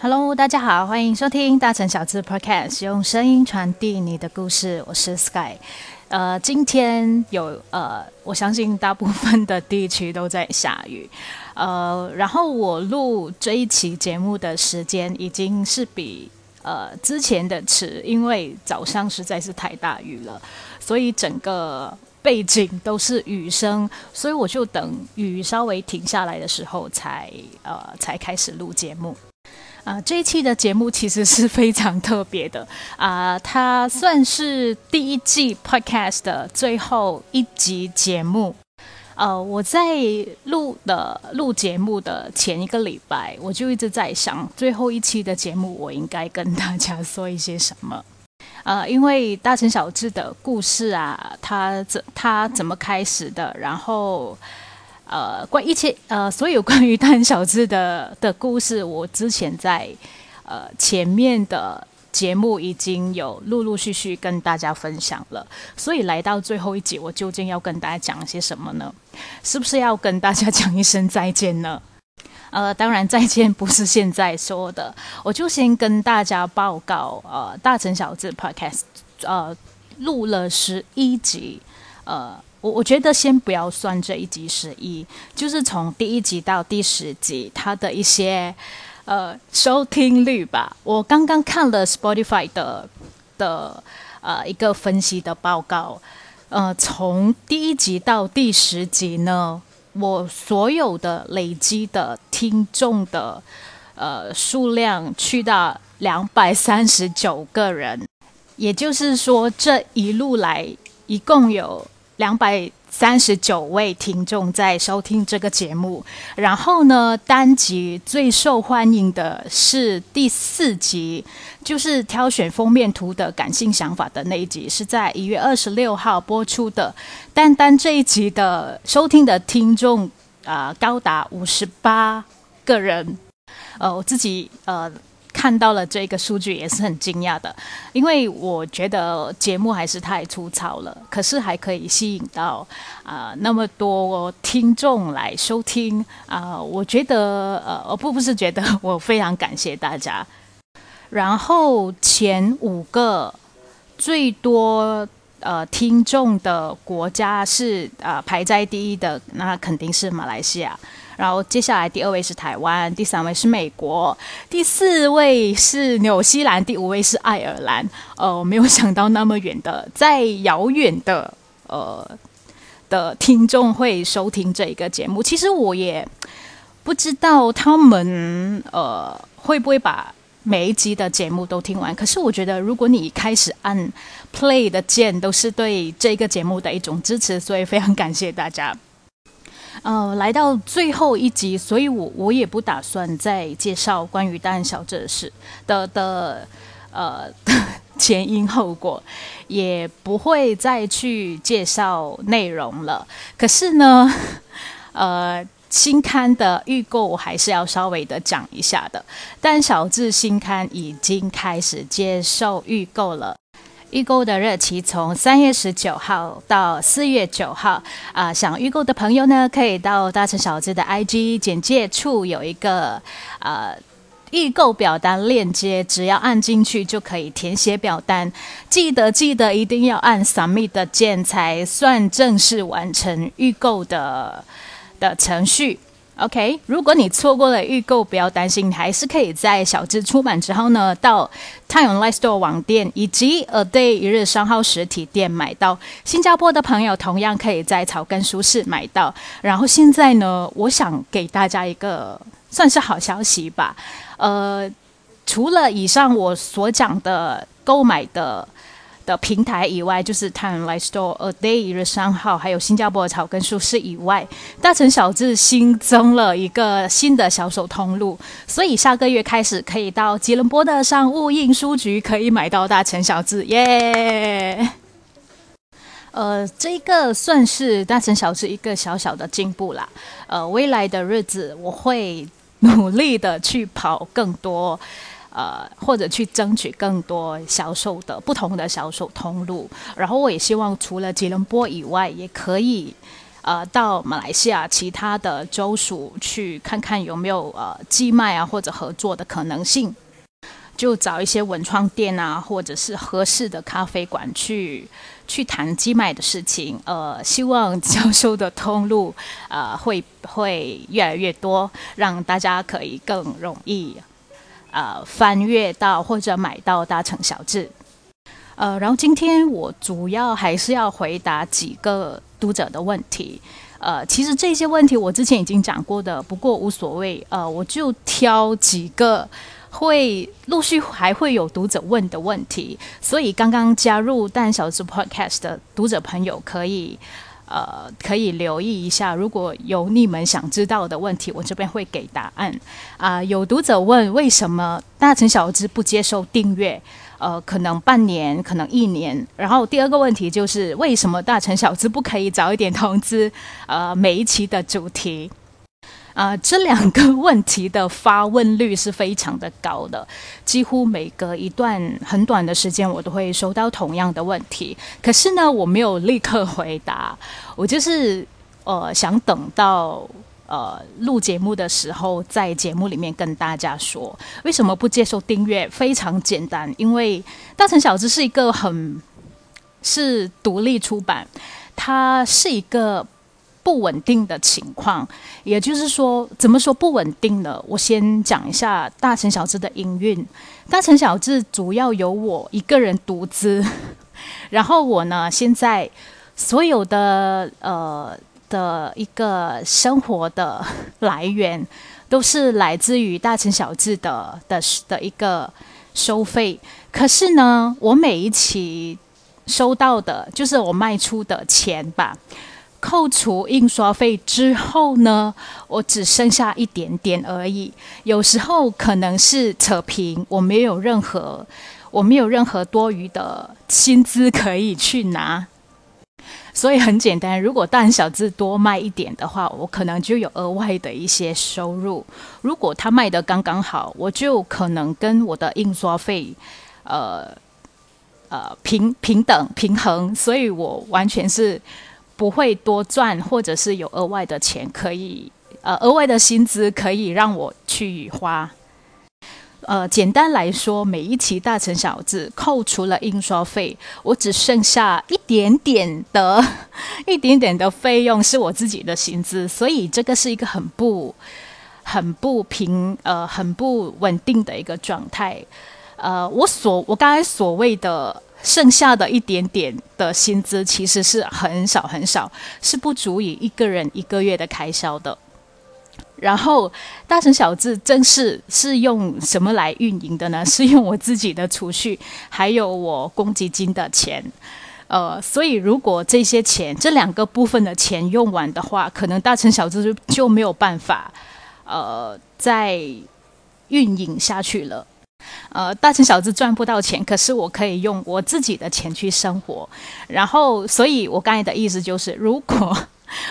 Hello，大家好，欢迎收听大城小资 Podcast，用声音传递你的故事。我是 Sky。呃，今天有呃，我相信大部分的地区都在下雨。呃，然后我录这一期节目的时间已经是比呃之前的迟，因为早上实在是太大雨了，所以整个背景都是雨声，所以我就等雨稍微停下来的时候才呃才开始录节目。啊，这一期的节目其实是非常特别的啊，它算是第一季 Podcast 的最后一集节目。呃，我在录的录节目的前一个礼拜，我就一直在想，最后一期的节目我应该跟大家说一些什么。呃，因为大城小智的故事啊，它怎它怎么开始的，然后。呃，关一切呃，所有关于蛋小智的的故事，我之前在呃前面的节目已经有陆陆续续跟大家分享了，所以来到最后一集，我究竟要跟大家讲些什么呢？是不是要跟大家讲一声再见呢？呃，当然再见不是现在说的，我就先跟大家报告，呃，大城小智 Podcast 呃录了十一集，呃。我我觉得先不要算这一集十一，就是从第一集到第十集，它的一些呃收听率吧。我刚刚看了 Spotify 的的呃一个分析的报告，呃，从第一集到第十集呢，我所有的累积的听众的呃数量去到两百三十九个人，也就是说这一路来一共有。两百三十九位听众在收听这个节目，然后呢，单集最受欢迎的是第四集，就是挑选封面图的感性想法的那一集，是在一月二十六号播出的。单单这一集的收听的听众啊，高达五十八个人。呃，我自己呃。看到了这个数据也是很惊讶的，因为我觉得节目还是太粗糙了，可是还可以吸引到啊那么多听众来收听啊，我觉得呃不不是觉得我非常感谢大家。然后前五个最多呃听众的国家是啊排在第一的，那肯定是马来西亚。然后接下来第二位是台湾，第三位是美国，第四位是纽西兰，第五位是爱尔兰。呃，我没有想到那么远的，在遥远的呃的听众会收听这一个节目。其实我也不知道他们呃会不会把每一集的节目都听完。可是我觉得，如果你开始按 play 的键，都是对这个节目的一种支持，所以非常感谢大家。呃，来到最后一集，所以我我也不打算再介绍关于大小这事的的呃 前因后果，也不会再去介绍内容了。可是呢，呃，新刊的预购还是要稍微的讲一下的。但小智新刊已经开始接受预购了。预购的日期从三月十九号到四月九号啊，想预购的朋友呢，可以到大城小智的 IG 简介处有一个呃预购表单链接，只要按进去就可以填写表单。记得记得一定要按 Submit 的键才算正式完成预购的的程序。OK，如果你错过了预购，不要担心，你还是可以在小智出版之后呢，到太阳 Live Store 网店以及 A Day 一日商号实体店买到。新加坡的朋友同样可以在草根书市买到。然后现在呢，我想给大家一个算是好消息吧。呃，除了以上我所讲的购买的。的平台以外，就是 Time Life Store、A Day 一日商号，还有新加坡的草根书市以外，大城小智新增了一个新的销售通路，所以下个月开始可以到吉隆坡的商务印书局可以买到大城小智耶。呃，这个算是大城小智一个小小的进步啦。呃，未来的日子我会努力的去跑更多。呃，或者去争取更多销售的不同的销售通路，然后我也希望除了吉隆坡以外，也可以。呃到马来西亚其他的州属去看看有没有呃寄卖啊或者合作的可能性。就找一些文创店啊，或者是合适的咖啡馆去去谈寄卖的事情。呃，希望销售的通路呃会会越来越多，让大家可以更容易呃翻阅到或者买到大成小志。呃，然后今天我主要还是要回答几个读者的问题。呃，其实这些问题我之前已经讲过的，不过无所谓。呃，我就挑几个。会陆续还会有读者问的问题，所以刚刚加入蛋小子 Podcast 的读者朋友可以呃可以留意一下，如果有你们想知道的问题，我这边会给答案啊。有读者问为什么大成小资不接受订阅？呃，可能半年，可能一年。然后第二个问题就是为什么大成小资不可以早一点通知呃每一期的主题？啊，这两个问题的发问率是非常的高的，几乎每隔一段很短的时间，我都会收到同样的问题。可是呢，我没有立刻回答，我就是呃想等到呃录节目的时候，在节目里面跟大家说为什么不接受订阅。非常简单，因为大城小子是一个很是独立出版，它是一个。不稳定的情况，也就是说，怎么说不稳定呢？我先讲一下大成小志的营运。大成小志主要由我一个人独资，然后我呢，现在所有的呃的一个生活的来源，都是来自于大成小志的的的一个收费。可是呢，我每一期收到的，就是我卖出的钱吧。扣除印刷费之后呢，我只剩下一点点而已。有时候可能是扯平，我没有任何，我没有任何多余的薪资可以去拿。所以很简单，如果大小字多卖一点的话，我可能就有额外的一些收入。如果他卖的刚刚好，我就可能跟我的印刷费，呃呃平平等平衡。所以我完全是。不会多赚，或者是有额外的钱可以，呃，额外的薪资可以让我去花。呃，简单来说，每一期大成小字扣除了印刷费，我只剩下一点点的、一点点的费用是我自己的薪资，所以这个是一个很不、很不平、呃，很不稳定的一个状态。呃，我所我刚才所谓的。剩下的一点点的薪资其实是很少很少，是不足以一个人一个月的开销的。然后大城小字正是是用什么来运营的呢？是用我自己的储蓄，还有我公积金的钱。呃，所以如果这些钱这两个部分的钱用完的话，可能大城小字就就没有办法呃再运营下去了。呃，大成小子赚不到钱，可是我可以用我自己的钱去生活。然后，所以我刚才的意思就是，如果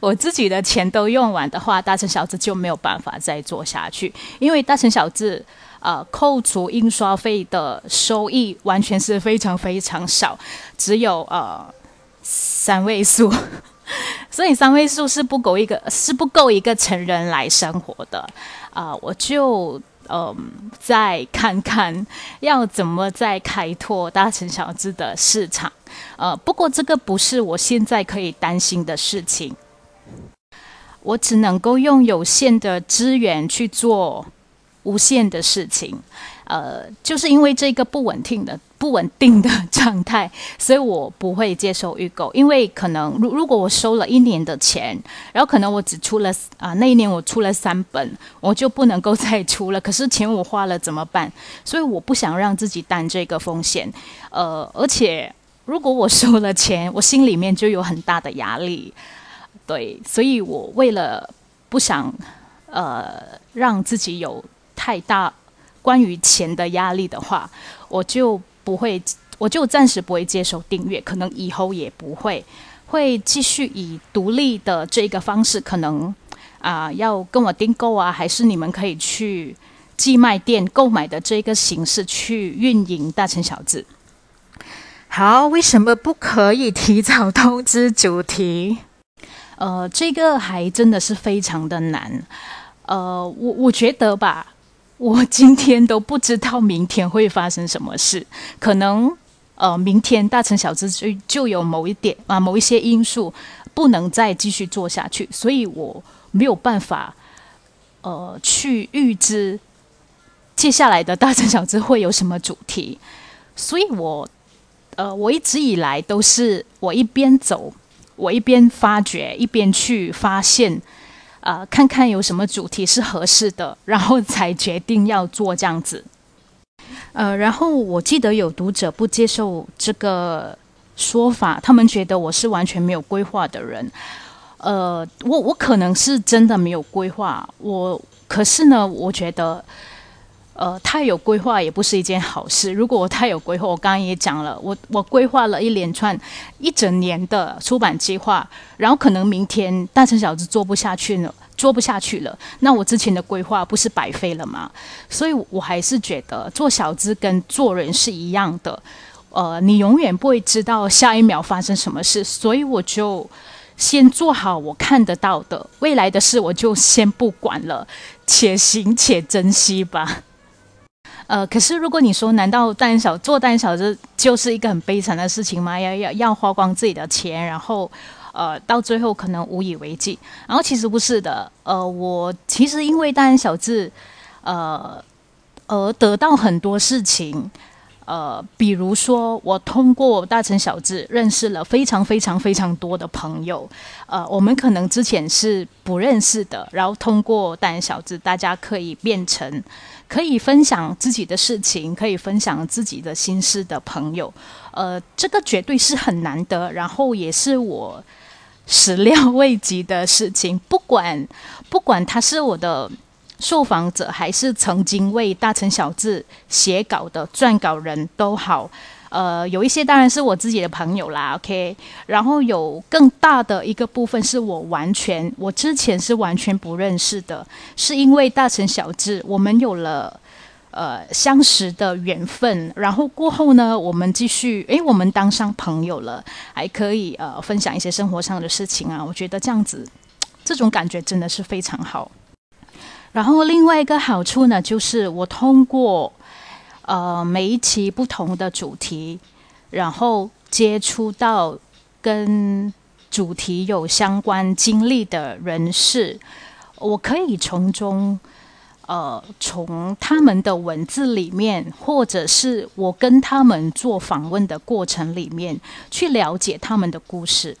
我自己的钱都用完的话，大成小子就没有办法再做下去。因为大成小子，呃，扣除印刷费的收益完全是非常非常少，只有呃三位数，所以三位数是不够一个，是不够一个成人来生活的。啊，我就。嗯，再看看要怎么再开拓大城小资的市场。呃，不过这个不是我现在可以担心的事情。我只能够用有限的资源去做无限的事情。呃，就是因为这个不稳定的。不稳定的状态，所以我不会接受预购，因为可能如如果我收了一年的钱，然后可能我只出了啊那一年我出了三本，我就不能够再出了。可是钱我花了怎么办？所以我不想让自己担这个风险。呃，而且如果我收了钱，我心里面就有很大的压力。对，所以我为了不想呃让自己有太大关于钱的压力的话，我就。不会，我就暂时不会接受订阅，可能以后也不会，会继续以独立的这个方式，可能啊要跟我订购啊，还是你们可以去寄卖店购买的这个形式去运营大成小子。好，为什么不可以提早通知主题？呃，这个还真的是非常的难。呃，我我觉得吧，我今天都不知道明天会发生什么事，可能呃，明天大城小智就就有某一点啊，某一些因素不能再继续做下去，所以我没有办法呃去预知接下来的大城小智会有什么主题，所以我呃，我一直以来都是我一边走。我一边发掘，一边去发现，呃，看看有什么主题是合适的，然后才决定要做这样子。呃，然后我记得有读者不接受这个说法，他们觉得我是完全没有规划的人。呃，我我可能是真的没有规划，我可是呢，我觉得。呃，太有规划也不是一件好事。如果我太有规划，我刚刚也讲了，我我规划了一连串一整年的出版计划，然后可能明天大成小子做不下去了，做不下去了，那我之前的规划不是白费了吗？所以我还是觉得做小资跟做人是一样的，呃，你永远不会知道下一秒发生什么事，所以我就先做好我看得到的，未来的事我就先不管了，且行且珍惜吧。呃，可是如果你说，难道大人小做大人小子就是一个很悲惨的事情吗？要要要花光自己的钱，然后呃，到最后可能无以为继。然后其实不是的，呃，我其实因为大人小智，呃，而得到很多事情。呃，比如说，我通过大城小智认识了非常非常非常多的朋友。呃，我们可能之前是不认识的，然后通过大人小智，大家可以变成可以分享自己的事情，可以分享自己的心事的朋友。呃，这个绝对是很难得，然后也是我始料未及的事情。不管不管他是我的。受访者还是曾经为大城小志写稿的撰稿人都好，呃，有一些当然是我自己的朋友啦，OK，然后有更大的一个部分是我完全我之前是完全不认识的，是因为大成小智我们有了呃相识的缘分，然后过后呢，我们继续诶，我们当上朋友了，还可以呃分享一些生活上的事情啊，我觉得这样子这种感觉真的是非常好。然后另外一个好处呢，就是我通过呃每一期不同的主题，然后接触到跟主题有相关经历的人士，我可以从中呃从他们的文字里面，或者是我跟他们做访问的过程里面，去了解他们的故事。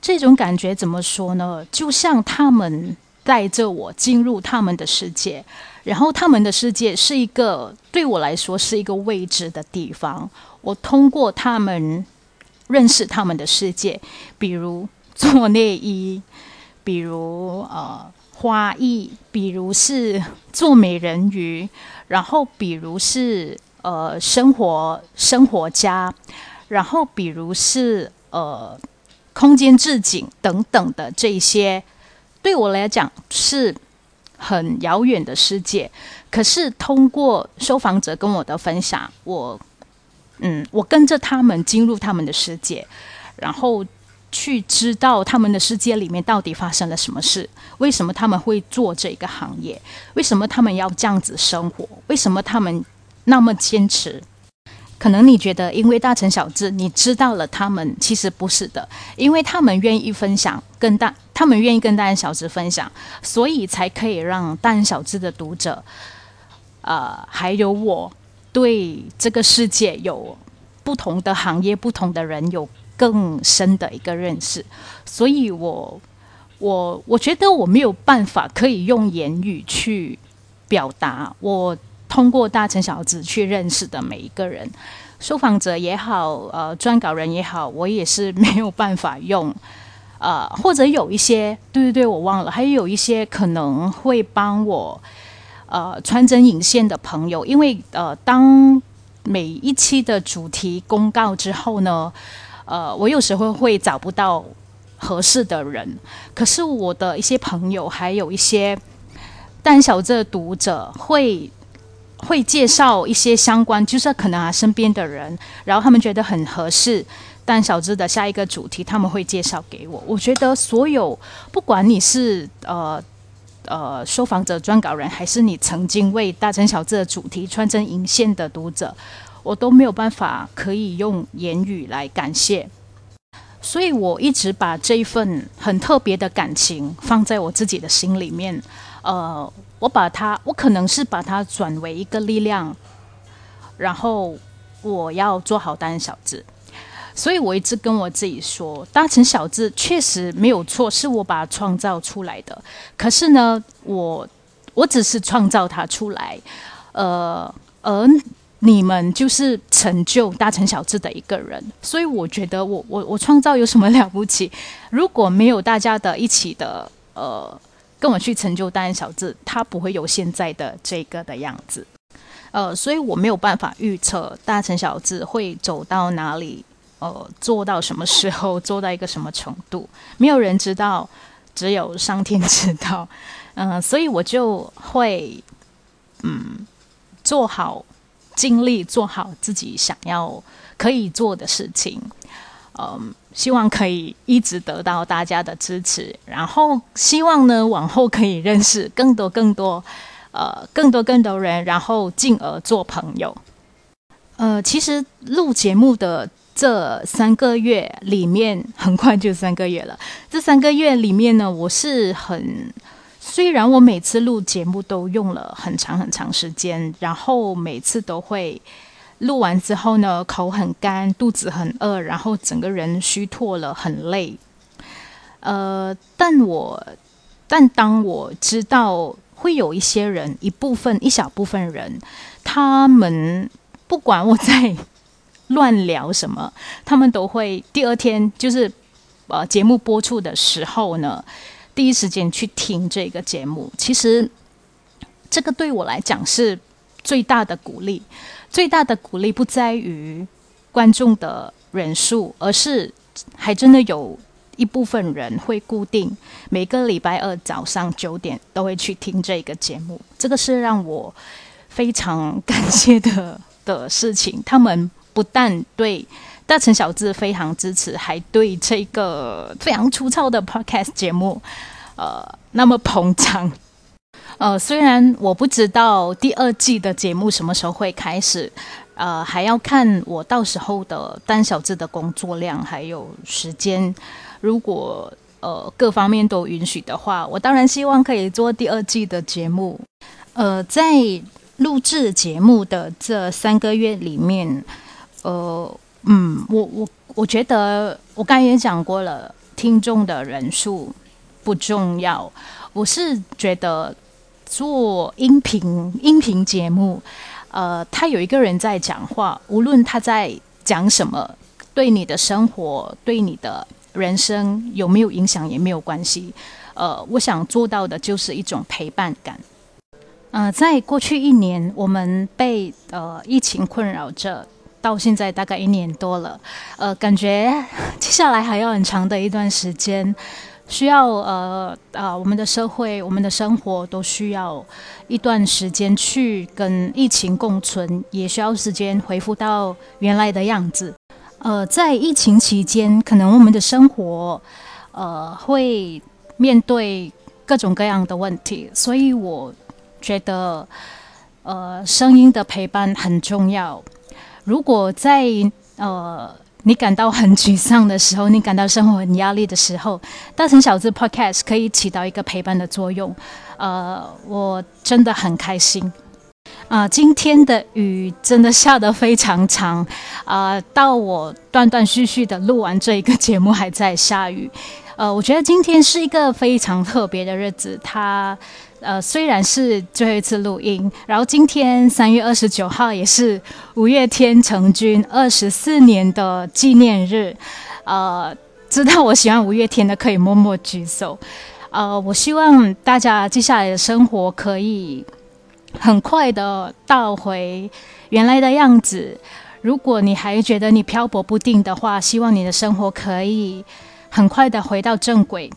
这种感觉怎么说呢？就像他们。带着我进入他们的世界，然后他们的世界是一个对我来说是一个未知的地方。我通过他们认识他们的世界，比如做内衣，比如呃花艺，比如是做美人鱼，然后比如是呃生活生活家，然后比如是呃空间置景等等的这些。对我来讲是很遥远的世界，可是通过受访者跟我的分享，我嗯，我跟着他们进入他们的世界，然后去知道他们的世界里面到底发生了什么事，为什么他们会做这个行业，为什么他们要这样子生活，为什么他们那么坚持。可能你觉得，因为大成小智，你知道了他们，其实不是的，因为他们愿意分享，跟大，他们愿意跟大人小智分享，所以才可以让大人小智的读者，呃，还有我对这个世界有不同的行业、不同的人有更深的一个认识。所以我，我我觉得我没有办法可以用言语去表达我。通过大成小子去认识的每一个人，受访者也好，呃，撰稿人也好，我也是没有办法用，呃，或者有一些，对对对，我忘了，还有一些可能会帮我，呃，穿针引线的朋友，因为呃，当每一期的主题公告之后呢，呃，我有时候会找不到合适的人，可是我的一些朋友，还有一些胆小的读者会。会介绍一些相关，就是可能啊身边的人，然后他们觉得很合适，但小智的下一个主题他们会介绍给我。我觉得所有不管你是呃呃受访者、撰稿人，还是你曾经为大成小智的主题穿针引线的读者，我都没有办法可以用言语来感谢。所以我一直把这一份很特别的感情放在我自己的心里面。呃，我把它，我可能是把它转为一个力量，然后我要做好大成小智。所以我一直跟我自己说，大成小智确实没有错，是我把它创造出来的。可是呢，我我只是创造它出来，呃，而。你们就是成就大成小智的一个人，所以我觉得我我我创造有什么了不起？如果没有大家的一起的呃，跟我去成就大成小智，他不会有现在的这个的样子。呃，所以我没有办法预测大成小智会走到哪里，呃，做到什么时候，做到一个什么程度，没有人知道，只有上天知道。嗯，所以我就会嗯做好。尽力做好自己想要可以做的事情，嗯，希望可以一直得到大家的支持，然后希望呢往后可以认识更多更多，呃，更多更多人，然后进而做朋友。呃，其实录节目的这三个月里面，很快就三个月了。这三个月里面呢，我是很。虽然我每次录节目都用了很长很长时间，然后每次都会录完之后呢，口很干，肚子很饿，然后整个人虚脱了，很累。呃，但我但当我知道会有一些人，一部分一小部分人，他们不管我在乱聊什么，他们都会第二天就是呃节目播出的时候呢。第一时间去听这个节目，其实这个对我来讲是最大的鼓励。最大的鼓励不在于观众的人数，而是还真的有一部分人会固定每个礼拜二早上九点都会去听这个节目。这个是让我非常感谢的 的事情。他们不但对。大成小智非常支持，还对这个非常粗糙的 podcast 节目，呃，那么捧场。呃，虽然我不知道第二季的节目什么时候会开始，呃，还要看我到时候的单小智的工作量还有时间。如果呃各方面都允许的话，我当然希望可以做第二季的节目。呃，在录制节目的这三个月里面，呃。嗯，我我我觉得我刚才也讲过了，听众的人数不重要。我是觉得做音频音频节目，呃，他有一个人在讲话，无论他在讲什么，对你的生活、对你的人生有没有影响也没有关系。呃，我想做到的就是一种陪伴感。呃，在过去一年，我们被呃疫情困扰着。到现在大概一年多了，呃，感觉接下来还要很长的一段时间，需要呃啊，我们的社会、我们的生活都需要一段时间去跟疫情共存，也需要时间恢复到原来的样子。呃，在疫情期间，可能我们的生活呃会面对各种各样的问题，所以我觉得呃声音的陪伴很重要。如果在呃你感到很沮丧的时候，你感到生活很压力的时候，大城小子 Podcast 可以起到一个陪伴的作用。呃，我真的很开心。啊，今天的雨真的下得非常长啊，到我断断续续的录完这一个节目还在下雨。呃，我觉得今天是一个非常特别的日子。它呃，虽然是最后一次录音，然后今天三月二十九号也是五月天成军二十四年的纪念日。呃，知道我喜欢五月天的可以默默举手。呃，我希望大家接下来的生活可以很快的倒回原来的样子。如果你还觉得你漂泊不定的话，希望你的生活可以很快的回到正轨。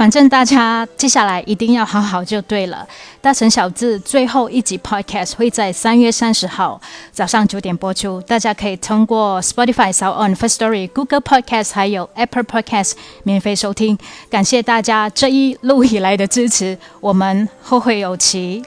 反正大家接下来一定要好好就对了。大城小智最后一集 Podcast 会在三月三十号早上九点播出，大家可以通过 Spotify、s o u n First Story、Google Podcast 还有 Apple Podcast 免费收听。感谢大家这一路以来的支持，我们后会有期。